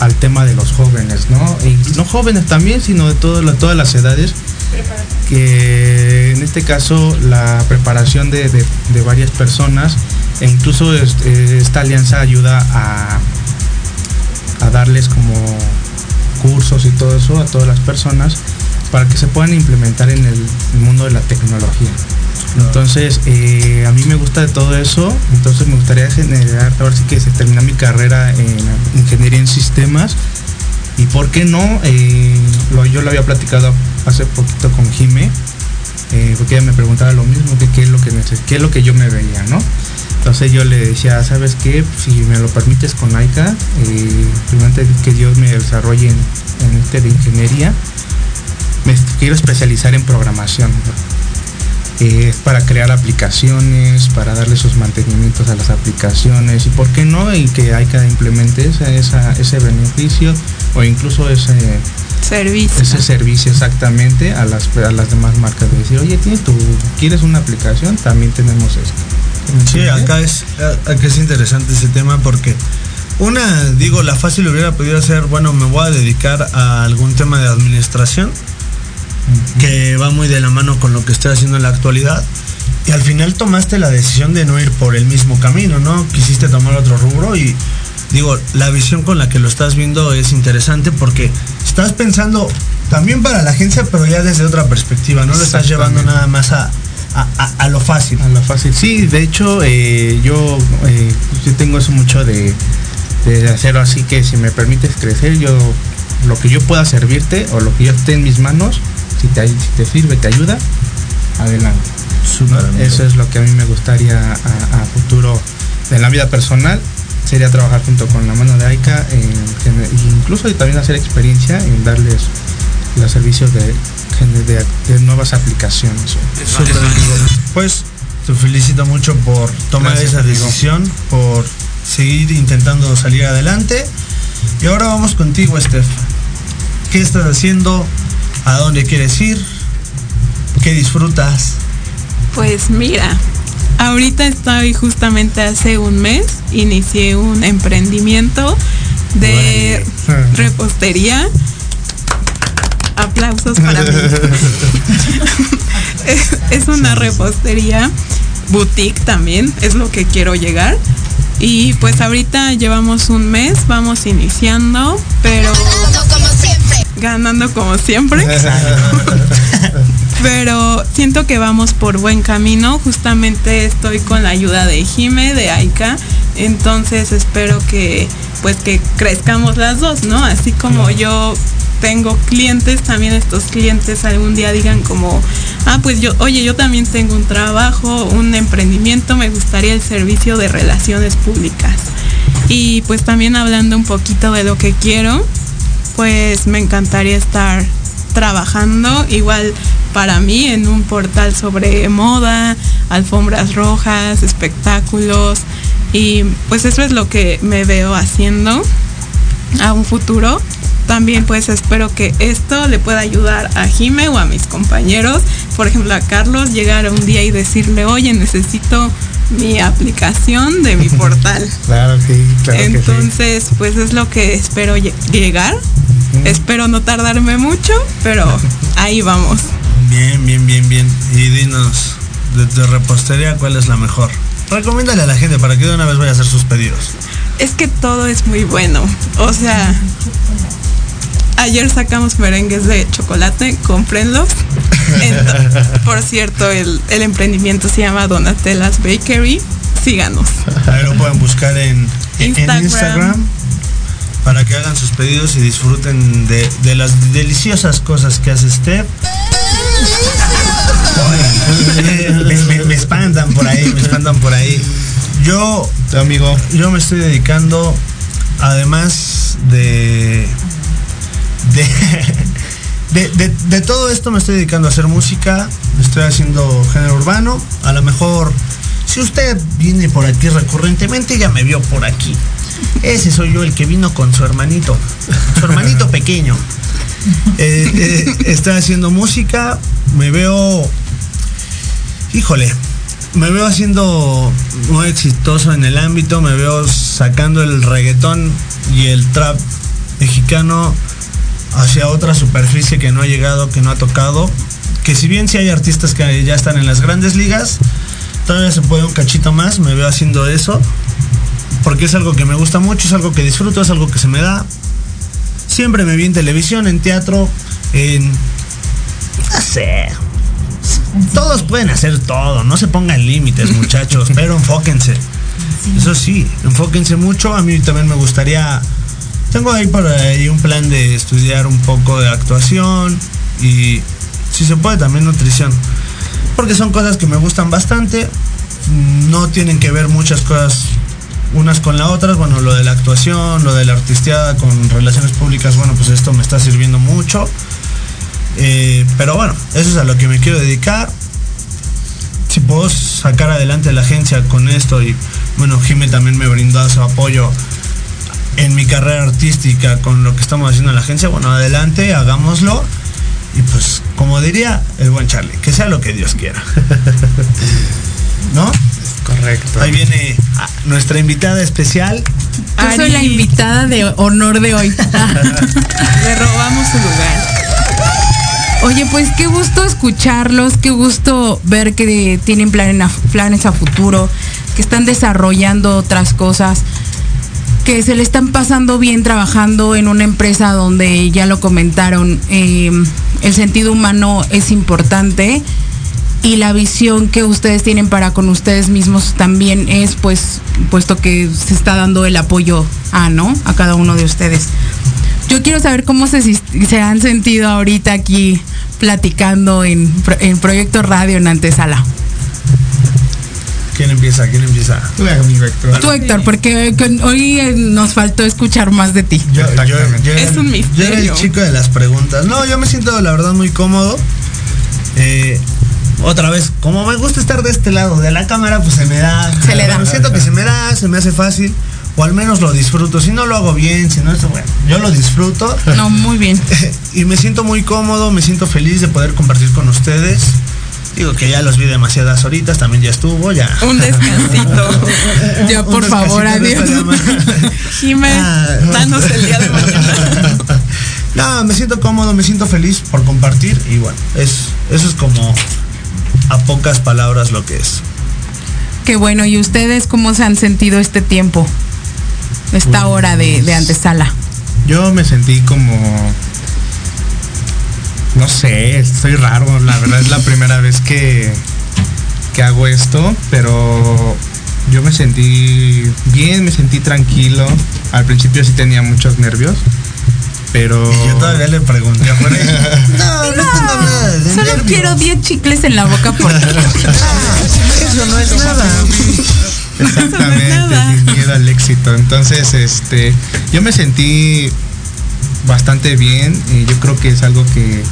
al tema de los jóvenes no y no jóvenes también sino de todo, la- todas las edades que en este caso la preparación de, de- varias personas e incluso es- esta alianza ayuda a, a darles como cursos y todo eso a todas las personas para que se puedan implementar en el mundo de la tecnología. Entonces, eh, a mí me gusta de todo eso, entonces me gustaría generar, ahora sí que se termina mi carrera en ingeniería en sistemas y por qué no, Eh, lo, yo lo había platicado hace poquito con Jime, eh, porque ella me preguntaba lo mismo, que qué es lo que neces- qué es lo que yo me veía, ¿no? Entonces yo le decía, ¿sabes qué? Si me lo permites con AICA, primeramente que Dios me desarrolle en, este de ingeniería, me quiero especializar en programación. Eh, para crear aplicaciones, para darle sus mantenimientos a las aplicaciones y por qué no y que AICA implemente esa, esa- ese beneficio o incluso ese,
Servicio.
ese servicio exactamente a las, a las demás marcas de decir, oye, ¿tienes tu, ¿quieres una aplicación? También tenemos esto. ¿Me
Sí, acá es, acá es interesante ese tema porque una, digo, la fácil hubiera podido ser, bueno, me voy a dedicar a algún tema de administración que va muy de la mano con lo que estoy haciendo en la actualidad. Y al final tomaste la decisión de no ir por el mismo camino, ¿no? Quisiste tomar otro rubro y digo, la visión con la que lo estás viendo es interesante porque estás pensando también para la agencia, pero ya desde otra perspectiva, no lo estás llevando nada más a, a- a- a lo fácil.
A lo fácil. Sí, de hecho, eh, yo, eh, yo tengo eso mucho de, de hacerlo así que si me permites crecer, yo lo que yo pueda servirte o lo que yo esté en mis manos, si te, si te sirve, te ayuda, adelante. Eso es lo que a mí me gustaría a, a futuro en la vida personal. Sería trabajar junto con la mano de AICA, en e incluso y también hacer experiencia en darles los servicios de, de- de nuevas aplicaciones.
Pues Te felicito mucho por tomar
Gracias,
esa
amigo.
decisión, por seguir intentando salir adelante. Y ahora vamos contigo, Steph. ¿Qué estás haciendo? ¿A dónde quieres ir? ¿Qué disfrutas?
Pues mira, ahorita estoy justamente hace un mes, inicié un emprendimiento de repostería. Aplausos para mí. es, es una repostería boutique también, es lo que quiero llegar. Y pues ahorita llevamos un mes, vamos iniciando, pero. Ganando como siempre. pero siento que vamos por buen camino. Justamente estoy con la ayuda de Jime, de Aika. Entonces espero que pues que crezcamos las dos, ¿no? Así como yo tengo clientes, también estos clientes algún día digan como, ah, pues yo, oye, yo también tengo un trabajo, un emprendimiento, me gustaría el servicio de relaciones públicas. Y pues también hablando un poquito de lo que quiero, pues me encantaría estar trabajando igual para mí en un portal sobre moda, alfombras rojas, espectáculos y pues eso es lo que me veo haciendo a un futuro. También pues espero que esto le pueda ayudar a Jime o a mis compañeros, por ejemplo a Carlos, llegar un día y decirle, oye, necesito mi aplicación de mi portal.
Claro que, claro
Entonces, pues es lo que espero lle- llegar. Espero no tardarme mucho, pero ahí vamos.
Bien, bien, bien, bien. Y dinos, de tu repostería, ¿cuál es la mejor? Recomiéndale a la gente para que de una vez vaya a hacer sus pedidos.
Es que todo es muy bueno. O sea, ayer sacamos merengues de chocolate, cómprenlos. Por cierto, el, el emprendimiento se llama Donatella's Bakery. Síganos.
Ahí lo pueden buscar en en
Instagram.
Para que hagan sus pedidos y disfruten de, de las deliciosas cosas que hace Steph. me, me- me espantan por ahí, me espantan por ahí. Yo,
amigo.
yo me estoy dedicando, además de de, de, de- de todo esto me estoy dedicando a hacer música, estoy haciendo género urbano. A lo mejor, si usted viene por aquí recurrentemente, ya me vio por aquí. Ese soy yo, el que vino con su hermanito, su hermanito pequeño. Eh, eh, estoy haciendo música, me veo, híjole, me veo haciendo muy exitoso en el ámbito, me veo sacando el reggaetón y el trap mexicano hacia otra superficie que no ha llegado, que no ha tocado. Que si bien sí hay artistas que ya están en las grandes ligas, todavía se puede un cachito más, me veo haciendo eso. Porque es algo que me gusta mucho, es algo que disfruto, es algo que se me da. Siempre me vi en televisión, en teatro, en... No sé. Todos pueden hacer todo, no se pongan límites muchachos, pero enfóquense. Eso sí, enfóquense mucho. A mí también me gustaría. Tengo ahí por ahí un plan de estudiar un poco de actuación y si se puede también nutrición. Porque son cosas que me gustan bastante. No tienen que ver muchas cosas unas con la otra. Bueno, lo de la actuación, lo de la artisteada con relaciones públicas, bueno, pues esto me está sirviendo mucho. Eh, pero bueno, eso es a lo que me quiero dedicar. Si puedo sacar adelante la agencia con esto y bueno, Jime también me brindó su apoyo en mi carrera artística con lo que estamos haciendo en la agencia, bueno, adelante, hagámoslo. Y pues, como diría el buen Charlie, que sea lo que Dios quiera. ¿No?
Correcto.
Ahí viene nuestra invitada especial.
Yo soy la
Ari,
invitada de honor de hoy.
Le robamos su lugar.
Oye, pues qué gusto escucharlos, qué gusto ver que tienen planes a futuro, que están desarrollando otras cosas, que se le están pasando bien trabajando en una empresa donde ya lo comentaron, eh, el sentido humano es importante y la visión que ustedes tienen para con ustedes mismos también es pues puesto que se está dando el apoyo a no a cada uno de ustedes yo quiero saber cómo se, se han sentido ahorita aquí platicando en, en Proyecto Radio en Antesala.
¿Quién empieza? ¿Quién empieza?
Tú, Héctor.
Tú, Héctor, porque con- hoy eh, nos faltó escuchar más de ti.
Yo, yo-
Es
el-
un
Yo era el
misterio.
chico de las preguntas. No, yo me siento la verdad muy cómodo. Eh, otra vez, como me gusta estar de este lado de la cámara, pues se me da.
Se le da.
Siento que se me da, se me hace fácil. O al menos lo disfruto. Si no lo hago bien, si no es bueno, yo lo disfruto.
No, muy bien.
y me siento muy cómodo, me siento feliz de poder compartir con ustedes. Digo que ya los vi demasiadas horitas, también ya estuvo, ya.
Un descansito.
Ya,
Un
por favor, adiós.
Jimé,
Ah.
danos el día de mañana.
No, me siento cómodo, me siento feliz por compartir y bueno, es, eso es como a pocas palabras lo que es.
Qué bueno. ¿Y ustedes cómo se han sentido este tiempo? Esta hora de, de antesala.
Yo me sentí como. No sé, estoy raro. La verdad es la primera vez que, que hago esto, pero yo me sentí bien, me sentí tranquilo. Al principio sí tenía muchos nervios, pero.
Y yo todavía le pregunté a Jorge, No, no, tengo nada de
Solo
nervios.
quiero 10 chicles en la boca por
Eso no es nada.
Exactamente,
nada.
sin miedo al éxito. Entonces, este, yo me sentí bastante bien y yo creo que es algo que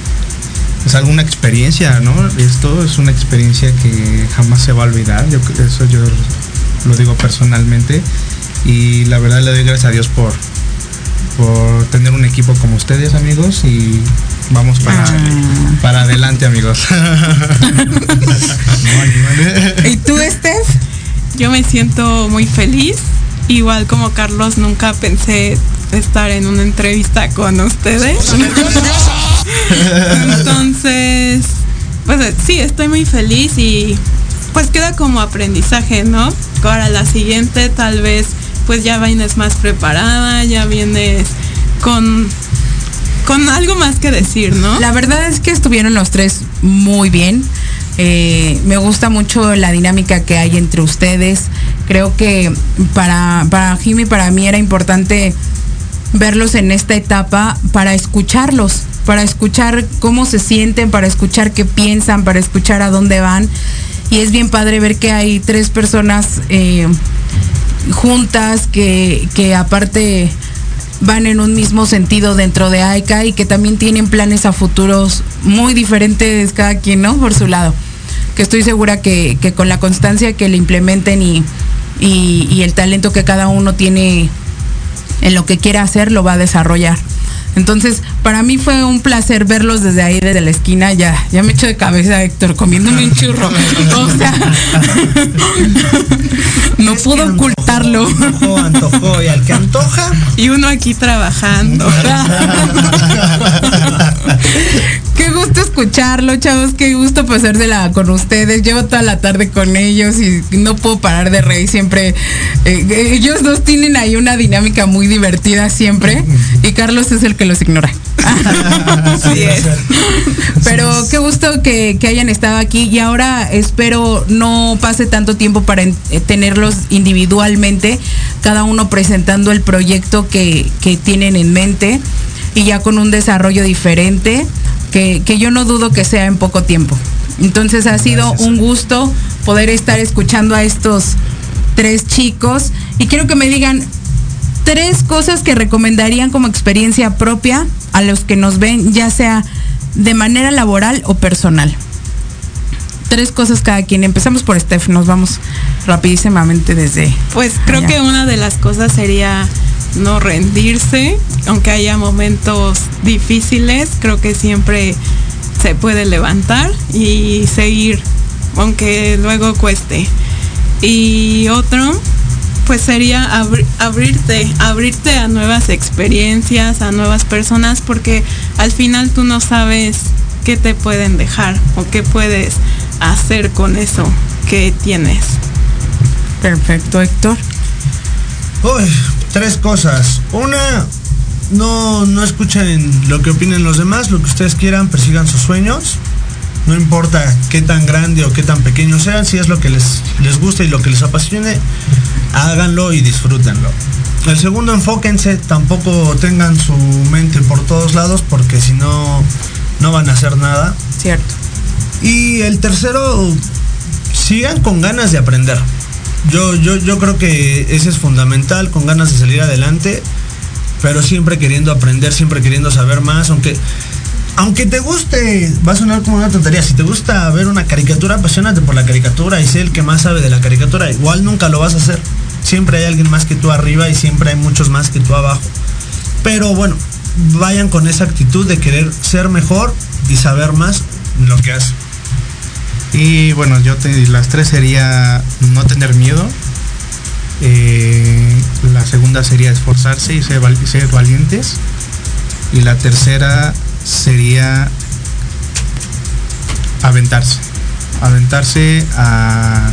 es alguna experiencia, ¿no? Esto es una experiencia que jamás se va a olvidar. Yo eso yo lo digo personalmente y la verdad le doy gracias a Dios por por tener un equipo como ustedes, amigos, y vamos para,
Ah.
para adelante, amigos.
¿Y tú, Steph?
Yo me siento muy feliz. Igual como Carlos, nunca pensé estar en una entrevista con ustedes. Entonces, pues eh, sí, estoy muy feliz y pues queda como aprendizaje, ¿no? Para la siguiente tal vez pues ya vienes más preparada, ya vienes con, con algo más que decir, ¿no?
La verdad es que estuvieron los tres muy bien. Eh, me gusta mucho la dinámica que hay entre ustedes. Creo que para, para Jimmy y para mí era importante verlos en esta etapa para escucharlos, para escuchar cómo se sienten, para escuchar qué piensan, para escuchar a dónde van. Y es bien padre ver que hay tres personas eh, juntas que, que aparte van en un mismo sentido dentro de AICA y que también tienen planes a futuros muy diferentes cada quien, ¿no? Por su lado. Que estoy segura que, que con la constancia que le implementen y, y, y el talento que cada uno tiene en lo que quiera hacer, lo va a desarrollar. Entonces, para mí fue un placer verlos desde ahí, desde la esquina. Ya, ya me echo de cabeza, Héctor, comiéndome un churro. O sea, no
antojó,
ocultarlo.
Antojó, antojó, y al que antoja,
Y uno aquí trabajando.
Qué gusto escucharlo, chavos. Qué gusto pasársela con ustedes. Llevo toda la tarde con ellos y no puedo parar de reír siempre. Eh, ellos dos tienen ahí una dinámica muy divertida siempre. Y Carlos es el que los ignora.
Así es.
Pero qué gusto que, que hayan estado aquí y ahora espero no pase tanto tiempo para en- eh, tenerlos individualmente, cada uno presentando el proyecto que, que tienen en mente y ya con un desarrollo diferente que, que yo no dudo que sea en poco tiempo. Entonces ha sido
Gracias.
un gusto poder estar escuchando a estos tres chicos y quiero que me digan tres cosas que recomendarían como experiencia propia a los que nos ven, ya sea de manera laboral o personal. Tres cosas cada quien. Empezamos por Steph, nos vamos rapidísimamente desde...
Pues creo
allá.
que una de las cosas sería no rendirse, aunque haya momentos difíciles, creo que siempre se puede levantar y seguir, aunque luego cueste. Y otro, pues sería abri- abrirte, abrirte a nuevas experiencias, a nuevas personas, porque al final tú no sabes qué te pueden dejar o qué puedes hacer con eso que tienes.
Perfecto, Héctor.
Uy, tres cosas. Una, no, no escuchen lo que opinen los demás, lo que ustedes quieran, persigan sus sueños. No importa qué tan grande o qué tan pequeño sean, si es lo que les, les gusta y lo que les apasione, háganlo y disfrútenlo. El segundo, enfóquense, tampoco tengan su mente por todos lados porque si no, no van a hacer nada.
Cierto.
Y el tercero, sigan con ganas de aprender. Yo, yo, yo creo que ese es fundamental, con ganas de salir adelante, pero siempre queriendo aprender, siempre queriendo saber más, aunque aunque te guste, va a sonar como una tontería, si te gusta ver una caricatura, apasionate por la caricatura y sé el que más sabe de la caricatura, igual nunca lo vas a hacer. Siempre hay alguien más que tú arriba y siempre hay muchos más que tú abajo. Pero bueno, vayan con esa actitud de querer ser mejor y saber más lo que hace.
Y bueno, yo te, las tres sería no tener miedo. Eh, la segunda sería esforzarse y ser, ser valientes. Y la tercera sería aventarse. Aventarse a...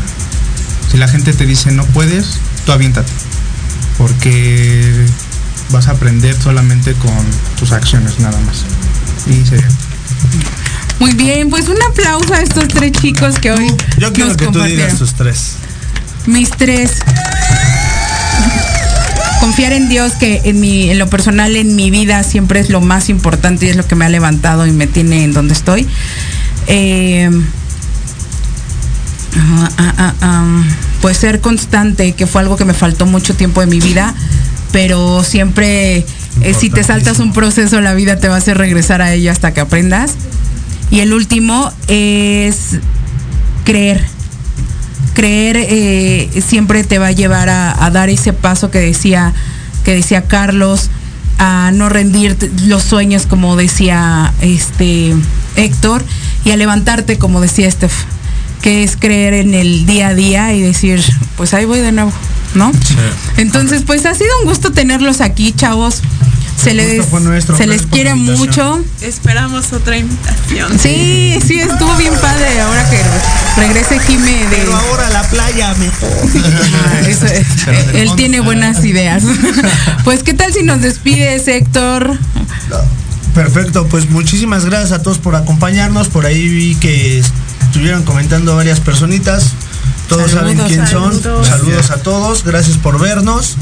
Si la gente te dice no puedes, tú aviéntate. Porque vas a aprender solamente con tus acciones nada más. Y sería.
Muy bien, pues un aplauso a estos tres chicos que hoy
Yo quiero
nos
que tú digas tus tres.
Mis tres. Confiar en Dios, que en mi, en lo personal, en mi vida siempre es lo más importante y es lo que me ha levantado y me tiene en donde estoy. Eh, ah, ah, ah, pues ser constante, que fue algo que me faltó mucho tiempo de mi vida, pero siempre, eh, si te saltas un proceso, la vida te va a hacer regresar a ello hasta que aprendas. Y el último es creer. Creer eh, siempre te va a llevar a, a dar ese paso que decía que decía Carlos a no rendir los sueños como decía este Héctor y a levantarte como decía Steph que es creer en el día a día y decir pues ahí voy de nuevo no entonces pues ha sido un gusto tenerlos aquí chavos se
El
les
gusto fue nuestro,
se les
gracias por
quiere mucho
Esperamos otra invitación.
sí sí estuvo bien padre ahora que regrese Jime de
Pero ahora la playa mejor.
Ah, eso es. Él tiene buenas ideas. Pues, ¿qué tal si nos despides, Héctor?
Perfecto, pues muchísimas gracias a todos por acompañarnos. Por ahí vi que estuvieron comentando varias personitas. Todos saben
Saludos,
quién son. Saludos a todos. Gracias por vernos.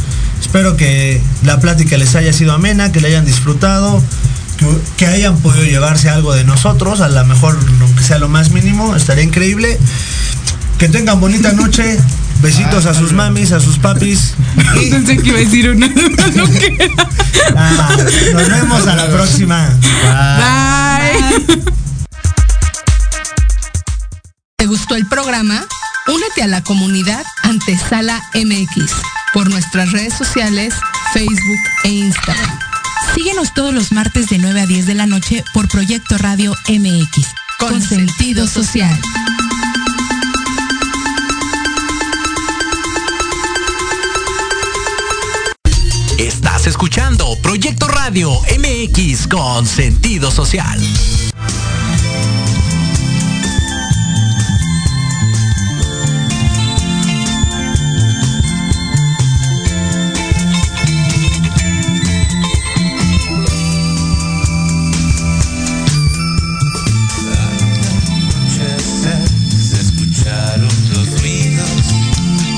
Espero que la plática les haya sido amena, que la hayan disfrutado, que, que hayan podido llevarse algo de nosotros, a lo mejor aunque sea lo más mínimo, estaría increíble. Que tengan bonita noche. Besitos a sus mamis, a sus papis. Y
Pensé que iba a decir una.
ah, nos vemos a la próxima.
Bye.
¿Te gustó el programa? Únete a la comunidad Antesala MX por nuestras redes sociales, Facebook e Instagram. Síguenos todos los martes de 9 a 10 de la noche por Proyecto Radio MX, con sentido social.
Estás escuchando Proyecto Radio MX con sentido social.